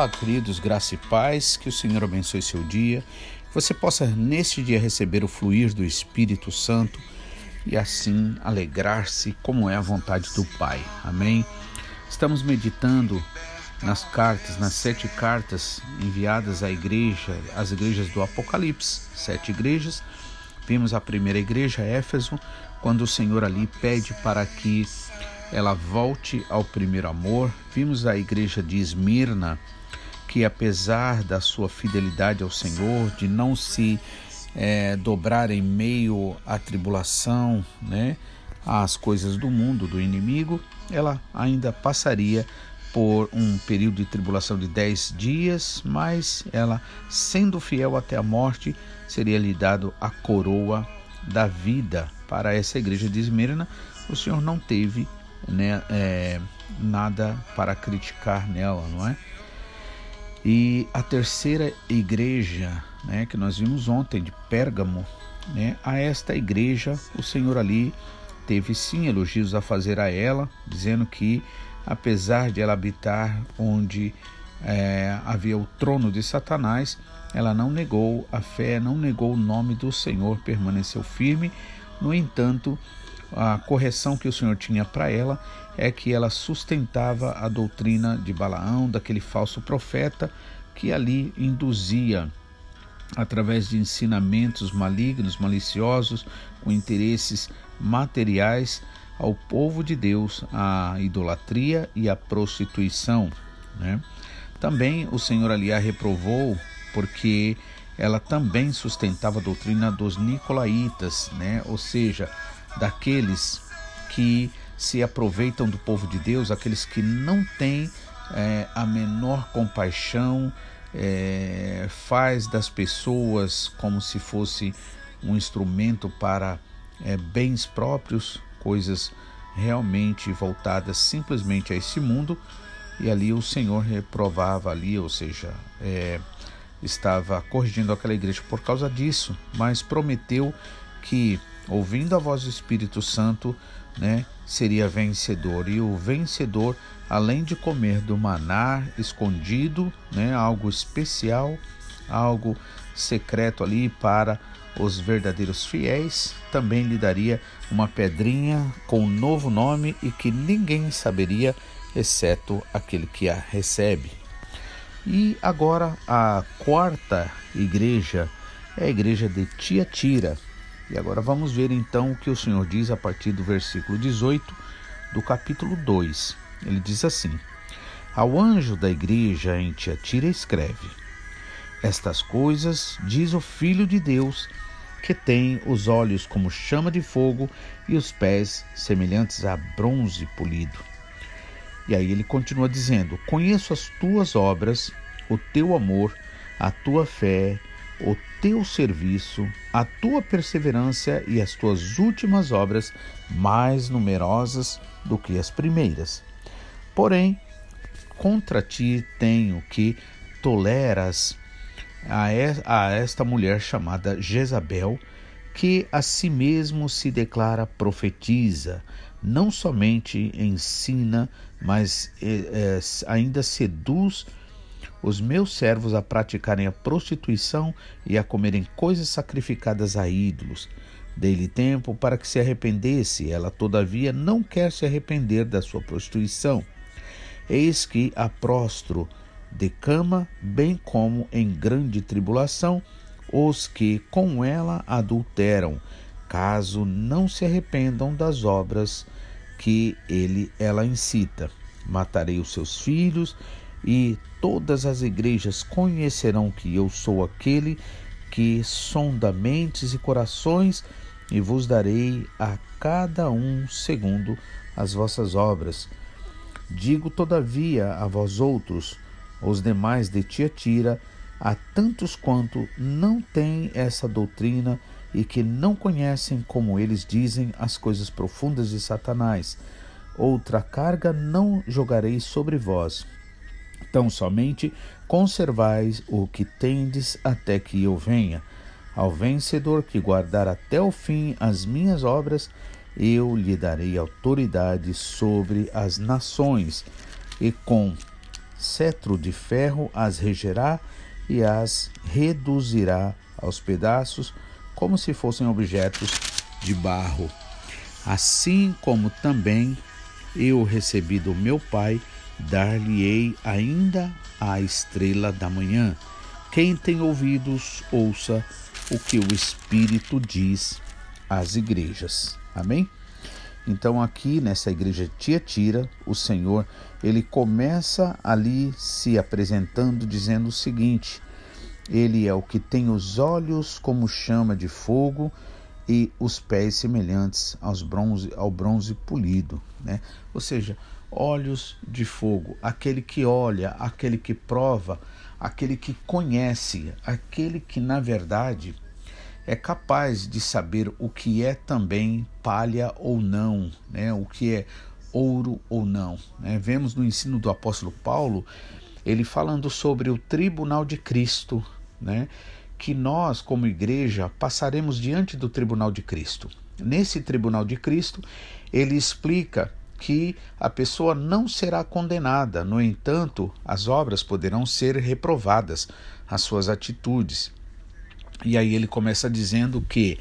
Olá, queridos, graça e paz, que o Senhor abençoe seu dia, que você possa neste dia receber o fluir do Espírito Santo e assim alegrar-se como é a vontade do Pai. Amém? Estamos meditando nas cartas, nas sete cartas enviadas à igreja, às igrejas do Apocalipse, sete igrejas. Vimos a primeira igreja, Éfeso, quando o Senhor ali pede para que ela volte ao primeiro amor. Vimos a igreja de Esmirna, que apesar da sua fidelidade ao Senhor, de não se é, dobrar em meio à tribulação, né, às coisas do mundo, do inimigo, ela ainda passaria por um período de tribulação de dez dias, mas ela, sendo fiel até a morte, seria lhe dado a coroa da vida. Para essa igreja de Esmirna, o Senhor não teve né, é, nada para criticar nela, não é? E a terceira igreja, né, que nós vimos ontem de Pérgamo, né, a esta igreja o Senhor ali teve sim elogios a fazer a ela, dizendo que apesar de ela habitar onde é, havia o trono de Satanás, ela não negou a fé, não negou o nome do Senhor, permaneceu firme. No entanto, a correção que o Senhor tinha para ela é que ela sustentava a doutrina de Balaão, daquele falso profeta que ali induzia através de ensinamentos malignos, maliciosos, com interesses materiais ao povo de Deus a idolatria e a prostituição. Né? Também o Senhor ali a reprovou porque ela também sustentava a doutrina dos nicolaítas, né? ou seja, daqueles que se aproveitam do povo de Deus, aqueles que não têm é, a menor compaixão, é, faz das pessoas como se fosse um instrumento para é, bens próprios, coisas realmente voltadas simplesmente a esse mundo, e ali o Senhor reprovava ali, ou seja, é, estava corrigindo aquela igreja por causa disso, mas prometeu que ouvindo a voz do Espírito Santo, né, seria vencedor. E o vencedor, além de comer do maná escondido, né, algo especial, algo secreto ali para os verdadeiros fiéis, também lhe daria uma pedrinha com um novo nome e que ninguém saberia, exceto aquele que a recebe. E agora a quarta igreja é a igreja de Tiatira. E agora vamos ver então o que o Senhor diz a partir do versículo 18 do capítulo 2. Ele diz assim: Ao anjo da igreja em Tiatira escreve: Estas coisas diz o Filho de Deus, que tem os olhos como chama de fogo e os pés semelhantes a bronze polido. E aí ele continua dizendo: Conheço as tuas obras, o teu amor, a tua fé o teu serviço, a tua perseverança e as tuas últimas obras mais numerosas do que as primeiras. Porém, contra ti tenho que toleras a esta mulher chamada Jezabel, que a si mesmo se declara profetiza, não somente ensina, mas é, é, ainda seduz os meus servos a praticarem a prostituição e a comerem coisas sacrificadas a ídolos. Dei-lhe tempo para que se arrependesse, ela todavia não quer se arrepender da sua prostituição. Eis que a prostro de cama, bem como em grande tribulação, os que com ela adulteram, caso não se arrependam das obras que ele ela incita. Matarei os seus filhos e todas as igrejas conhecerão que eu sou aquele que sonda mentes e corações, e vos darei a cada um segundo as vossas obras. Digo, todavia, a vós outros, os demais de Tiatira, a tantos quanto não têm essa doutrina e que não conhecem, como eles dizem, as coisas profundas de Satanás. Outra carga não jogarei sobre vós, Tão somente conservais o que tendes até que eu venha. Ao vencedor que guardar até o fim as minhas obras, eu lhe darei autoridade sobre as nações, e com cetro de ferro as regerá e as reduzirá aos pedaços, como se fossem objetos de barro. Assim como também eu recebi do meu Pai, dar-lhe-ei ainda a estrela da manhã. Quem tem ouvidos, ouça o que o Espírito diz às igrejas. Amém? Então aqui nessa igreja Tiatira, o Senhor, ele começa ali se apresentando dizendo o seguinte: Ele é o que tem os olhos como chama de fogo e os pés semelhantes aos bronze, ao bronze polido, né? Ou seja, olhos de fogo, aquele que olha, aquele que prova, aquele que conhece, aquele que na verdade é capaz de saber o que é também palha ou não, né? o que é ouro ou não. Né? Vemos no ensino do apóstolo Paulo ele falando sobre o tribunal de Cristo, né? que nós, como igreja, passaremos diante do tribunal de Cristo. Nesse tribunal de Cristo, ele explica que a pessoa não será condenada, no entanto, as obras poderão ser reprovadas, as suas atitudes. E aí ele começa dizendo que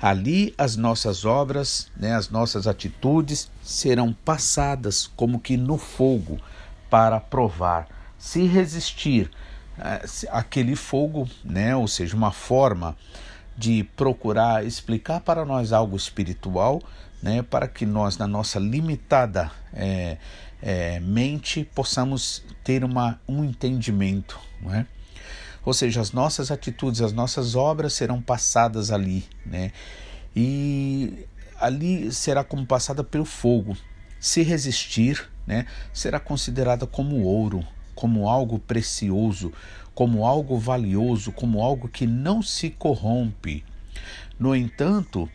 ali as nossas obras, né, as nossas atitudes serão passadas como que no fogo para provar. Se resistir eh, aquele fogo, né, ou seja, uma forma de procurar explicar para nós algo espiritual, né, para que nós, na nossa limitada é, é, mente, possamos ter uma, um entendimento. É? Ou seja, as nossas atitudes, as nossas obras serão passadas ali, né? E ali será como passada pelo fogo. Se resistir, né, será considerada como ouro, como algo precioso, como algo valioso, como algo que não se corrompe. No entanto,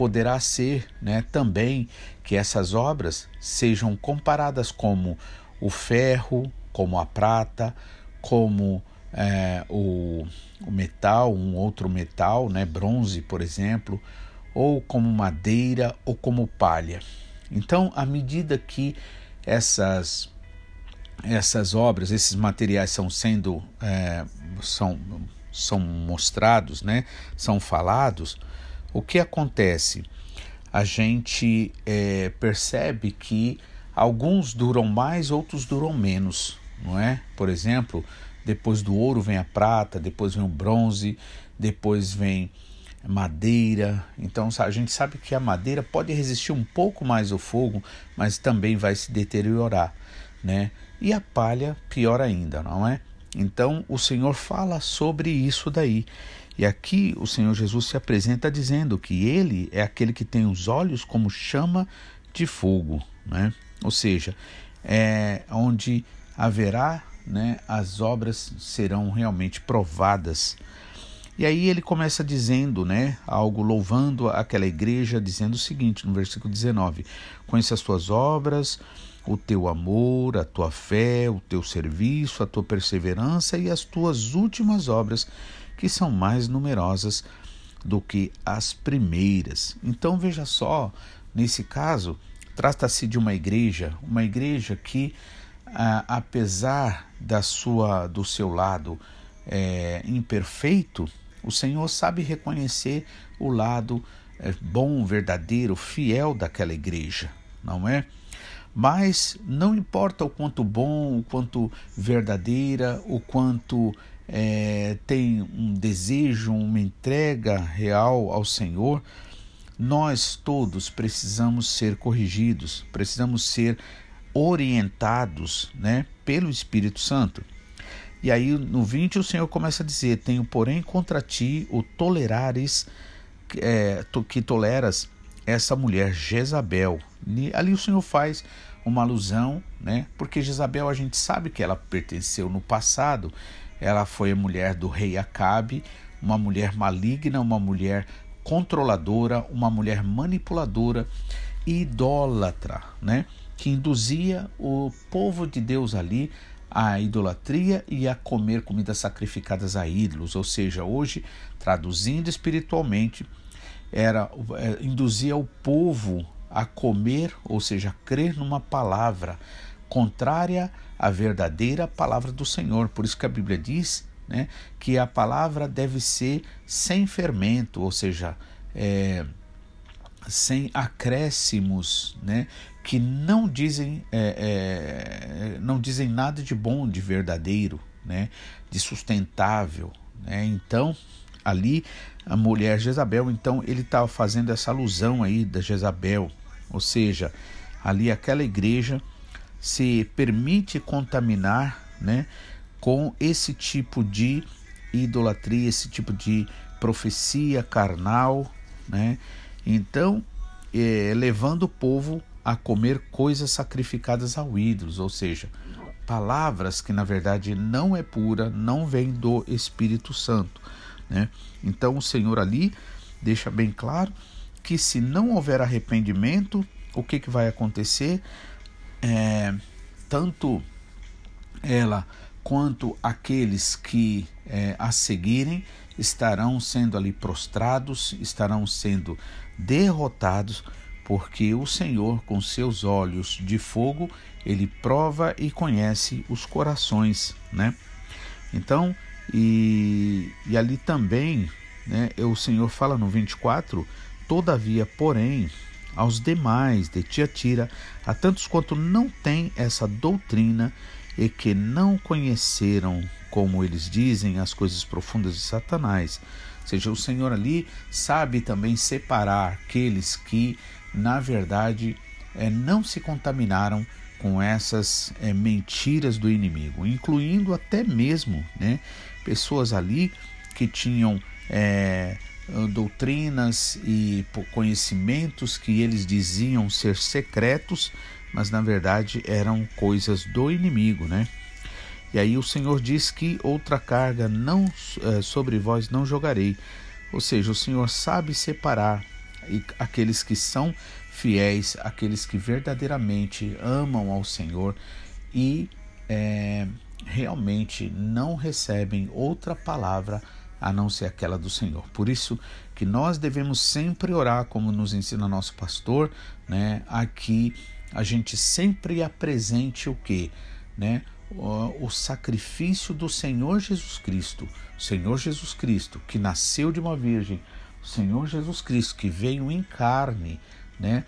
poderá ser, né, também que essas obras sejam comparadas como o ferro, como a prata, como é, o, o, metal, um outro metal, né, bronze, por exemplo, ou como madeira ou como palha. Então, à medida que essas essas obras, esses materiais são sendo é, são, são mostrados, né, são falados, o que acontece? A gente é, percebe que alguns duram mais, outros duram menos, não é? Por exemplo, depois do ouro vem a prata, depois vem o bronze, depois vem madeira. Então a gente sabe que a madeira pode resistir um pouco mais ao fogo, mas também vai se deteriorar, né? E a palha pior ainda, não é? Então o Senhor fala sobre isso daí. E aqui o Senhor Jesus se apresenta dizendo que ele é aquele que tem os olhos como chama de fogo, né? Ou seja, é onde haverá né, as obras serão realmente provadas. E aí ele começa dizendo, né, algo louvando aquela igreja, dizendo o seguinte, no versículo 19: Conheça as tuas obras, o teu amor, a tua fé, o teu serviço, a tua perseverança e as tuas últimas obras, que são mais numerosas do que as primeiras. Então veja só, nesse caso, trata-se de uma igreja, uma igreja que ah, apesar da sua do seu lado é, imperfeito, o Senhor sabe reconhecer o lado é, bom, verdadeiro, fiel daquela igreja, não é? Mas não importa o quanto bom, o quanto verdadeira, o quanto é, tem um desejo, uma entrega real ao Senhor, nós todos precisamos ser corrigidos, precisamos ser orientados né, pelo Espírito Santo. E aí no 20 o Senhor começa a dizer: Tenho, porém, contra ti o tolerares, é, que toleras essa mulher Jezabel. E ali o Senhor faz uma alusão, né? Porque Jezabel a gente sabe que ela pertenceu no passado, ela foi a mulher do rei Acabe, uma mulher maligna, uma mulher controladora, uma mulher manipuladora e idólatra, né? que induzia o povo de Deus ali à idolatria e a comer comidas sacrificadas a ídolos, ou seja, hoje, traduzindo espiritualmente, era é, induzia o povo a comer, ou seja, a crer numa palavra contrária à verdadeira palavra do Senhor. Por isso que a Bíblia diz né, que a palavra deve ser sem fermento, ou seja, é, sem acréscimos, né, que não dizem, é, é, não dizem nada de bom, de verdadeiro, né, de sustentável. Né? Então, ali, a mulher Jezabel, então ele estava fazendo essa alusão aí da Jezabel, ou seja, ali aquela igreja se permite contaminar, né, com esse tipo de idolatria, esse tipo de profecia carnal, né? Então, é, levando o povo a comer coisas sacrificadas ao ídolos, ou seja, palavras que na verdade não é pura, não vem do Espírito Santo, né? Então o Senhor ali deixa bem claro que se não houver arrependimento, o que, que vai acontecer? É, tanto ela quanto aqueles que é, a seguirem estarão sendo ali prostrados, estarão sendo derrotados, porque o Senhor, com seus olhos de fogo, ele prova e conhece os corações, né? Então, e, e ali também, né, o Senhor fala no 24: Todavia, porém, aos demais de Tiatira, a tantos quanto não têm essa doutrina e que não conheceram, como eles dizem, as coisas profundas de Satanás. Ou seja, o Senhor ali sabe também separar aqueles que, na verdade, é, não se contaminaram com essas é, mentiras do inimigo, incluindo até mesmo né, pessoas ali que tinham é, doutrinas e conhecimentos que eles diziam ser secretos, mas na verdade eram coisas do inimigo, né? E aí o Senhor diz que outra carga não é, sobre vós não jogarei. Ou seja, o Senhor sabe separar aqueles que são fiéis, aqueles que verdadeiramente amam ao Senhor e é, realmente não recebem outra palavra a não ser aquela do Senhor. Por isso que nós devemos sempre orar, como nos ensina nosso pastor, né? Aqui a gente sempre apresente o que, né? O, o sacrifício do Senhor Jesus Cristo, Senhor Jesus Cristo que nasceu de uma virgem, o Senhor Jesus Cristo que veio em carne, né?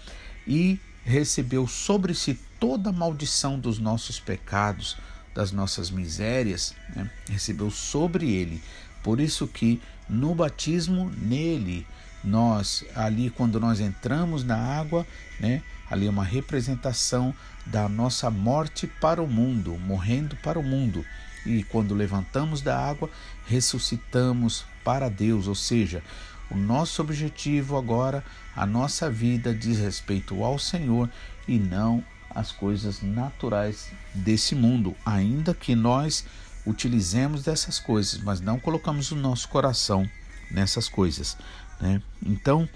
E recebeu sobre si toda a maldição dos nossos pecados, das nossas misérias, né? recebeu sobre ele por isso que no batismo nele nós ali quando nós entramos na água, né, ali é uma representação da nossa morte para o mundo, morrendo para o mundo. E quando levantamos da água, ressuscitamos para Deus, ou seja, o nosso objetivo agora, a nossa vida diz respeito ao Senhor e não às coisas naturais desse mundo, ainda que nós utilizemos dessas coisas, mas não colocamos o nosso coração nessas coisas. Né? Então,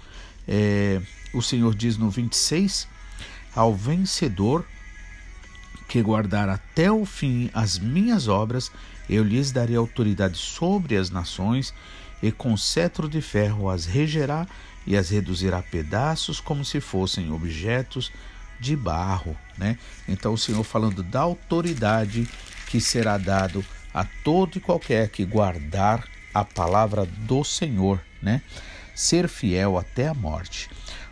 é, o Senhor diz no 26: Ao vencedor que guardar até o fim as minhas obras, eu lhes darei autoridade sobre as nações, e com cetro de ferro as regerá e as reduzirá a pedaços como se fossem objetos de barro, né? Então o Senhor falando da autoridade que será dado a todo e qualquer que guardar a palavra do Senhor, né? Ser fiel até a morte.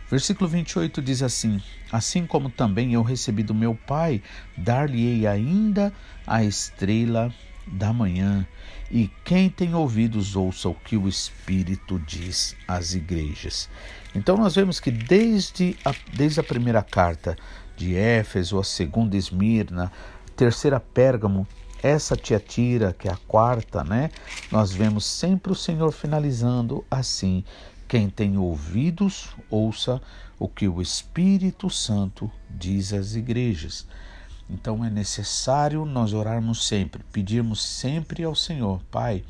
Versículo 28 diz assim: Assim como também eu recebi do meu Pai, dar-lhe-ei ainda a estrela da manhã. E quem tem ouvidos, ouça o que o Espírito diz às igrejas. Então, nós vemos que desde a, desde a primeira carta de Éfeso, a segunda Esmirna, terceira Pérgamo, essa Tiatira, que é a quarta, né? Nós vemos sempre o Senhor finalizando assim: quem tem ouvidos, ouça o que o Espírito Santo diz às igrejas. Então é necessário nós orarmos sempre, pedirmos sempre ao Senhor, Pai,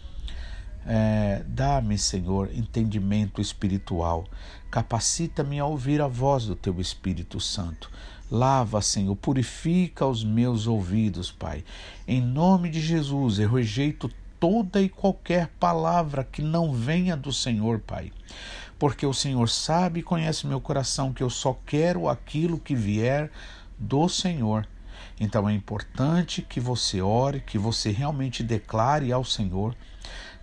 é, dá-me, Senhor, entendimento espiritual, capacita-me a ouvir a voz do Teu Espírito Santo. Lava, Senhor, purifica os meus ouvidos, Pai. Em nome de Jesus, eu rejeito toda e qualquer palavra que não venha do Senhor, Pai. Porque o Senhor sabe e conhece meu coração que eu só quero aquilo que vier do Senhor. Então é importante que você ore, que você realmente declare ao Senhor,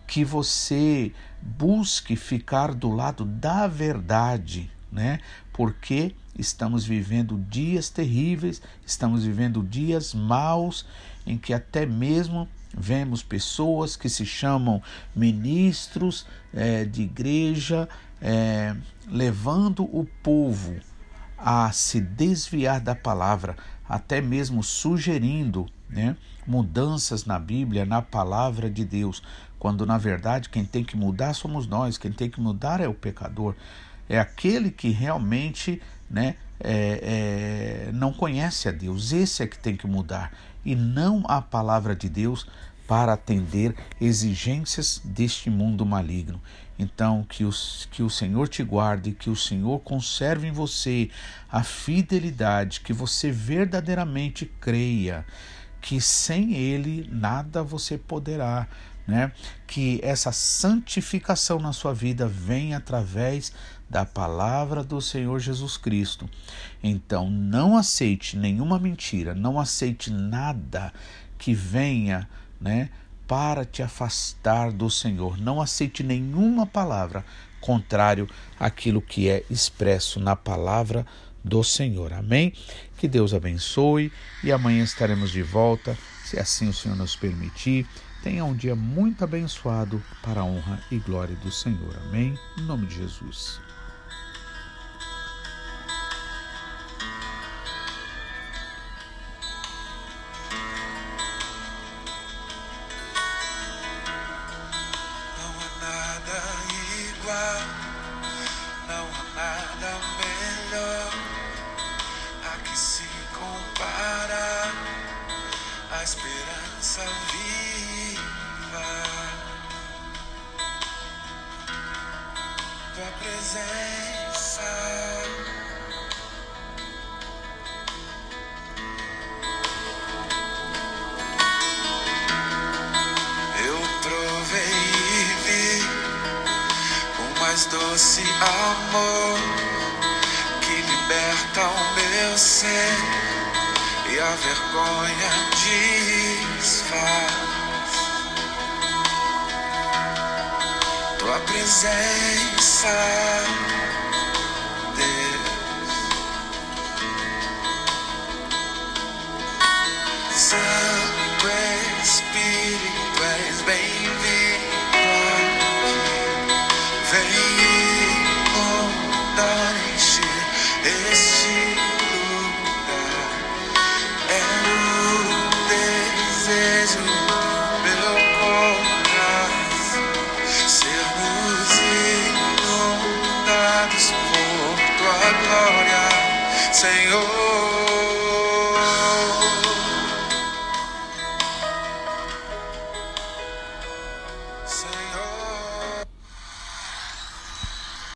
que você busque ficar do lado da verdade, né? Porque estamos vivendo dias terríveis, estamos vivendo dias maus em que até mesmo vemos pessoas que se chamam ministros é, de igreja é, levando o povo a se desviar da palavra, até mesmo sugerindo né, mudanças na Bíblia, na palavra de Deus, quando na verdade quem tem que mudar somos nós, quem tem que mudar é o pecador, é aquele que realmente né, é, é, não conhece a Deus, esse é que tem que mudar, e não a palavra de Deus para atender exigências deste mundo maligno. Então, que, os, que o Senhor te guarde, que o Senhor conserve em você a fidelidade, que você verdadeiramente creia que sem Ele nada você poderá, né? Que essa santificação na sua vida vem através da palavra do Senhor Jesus Cristo. Então, não aceite nenhuma mentira, não aceite nada que venha, né? para te afastar do Senhor. Não aceite nenhuma palavra contrário àquilo que é expresso na palavra do Senhor. Amém? Que Deus abençoe e amanhã estaremos de volta, se assim o Senhor nos permitir. Tenha um dia muito abençoado para a honra e glória do Senhor. Amém? Em nome de Jesus. Mais doce amor que liberta o meu ser e a vergonha desfaz. Tua presença,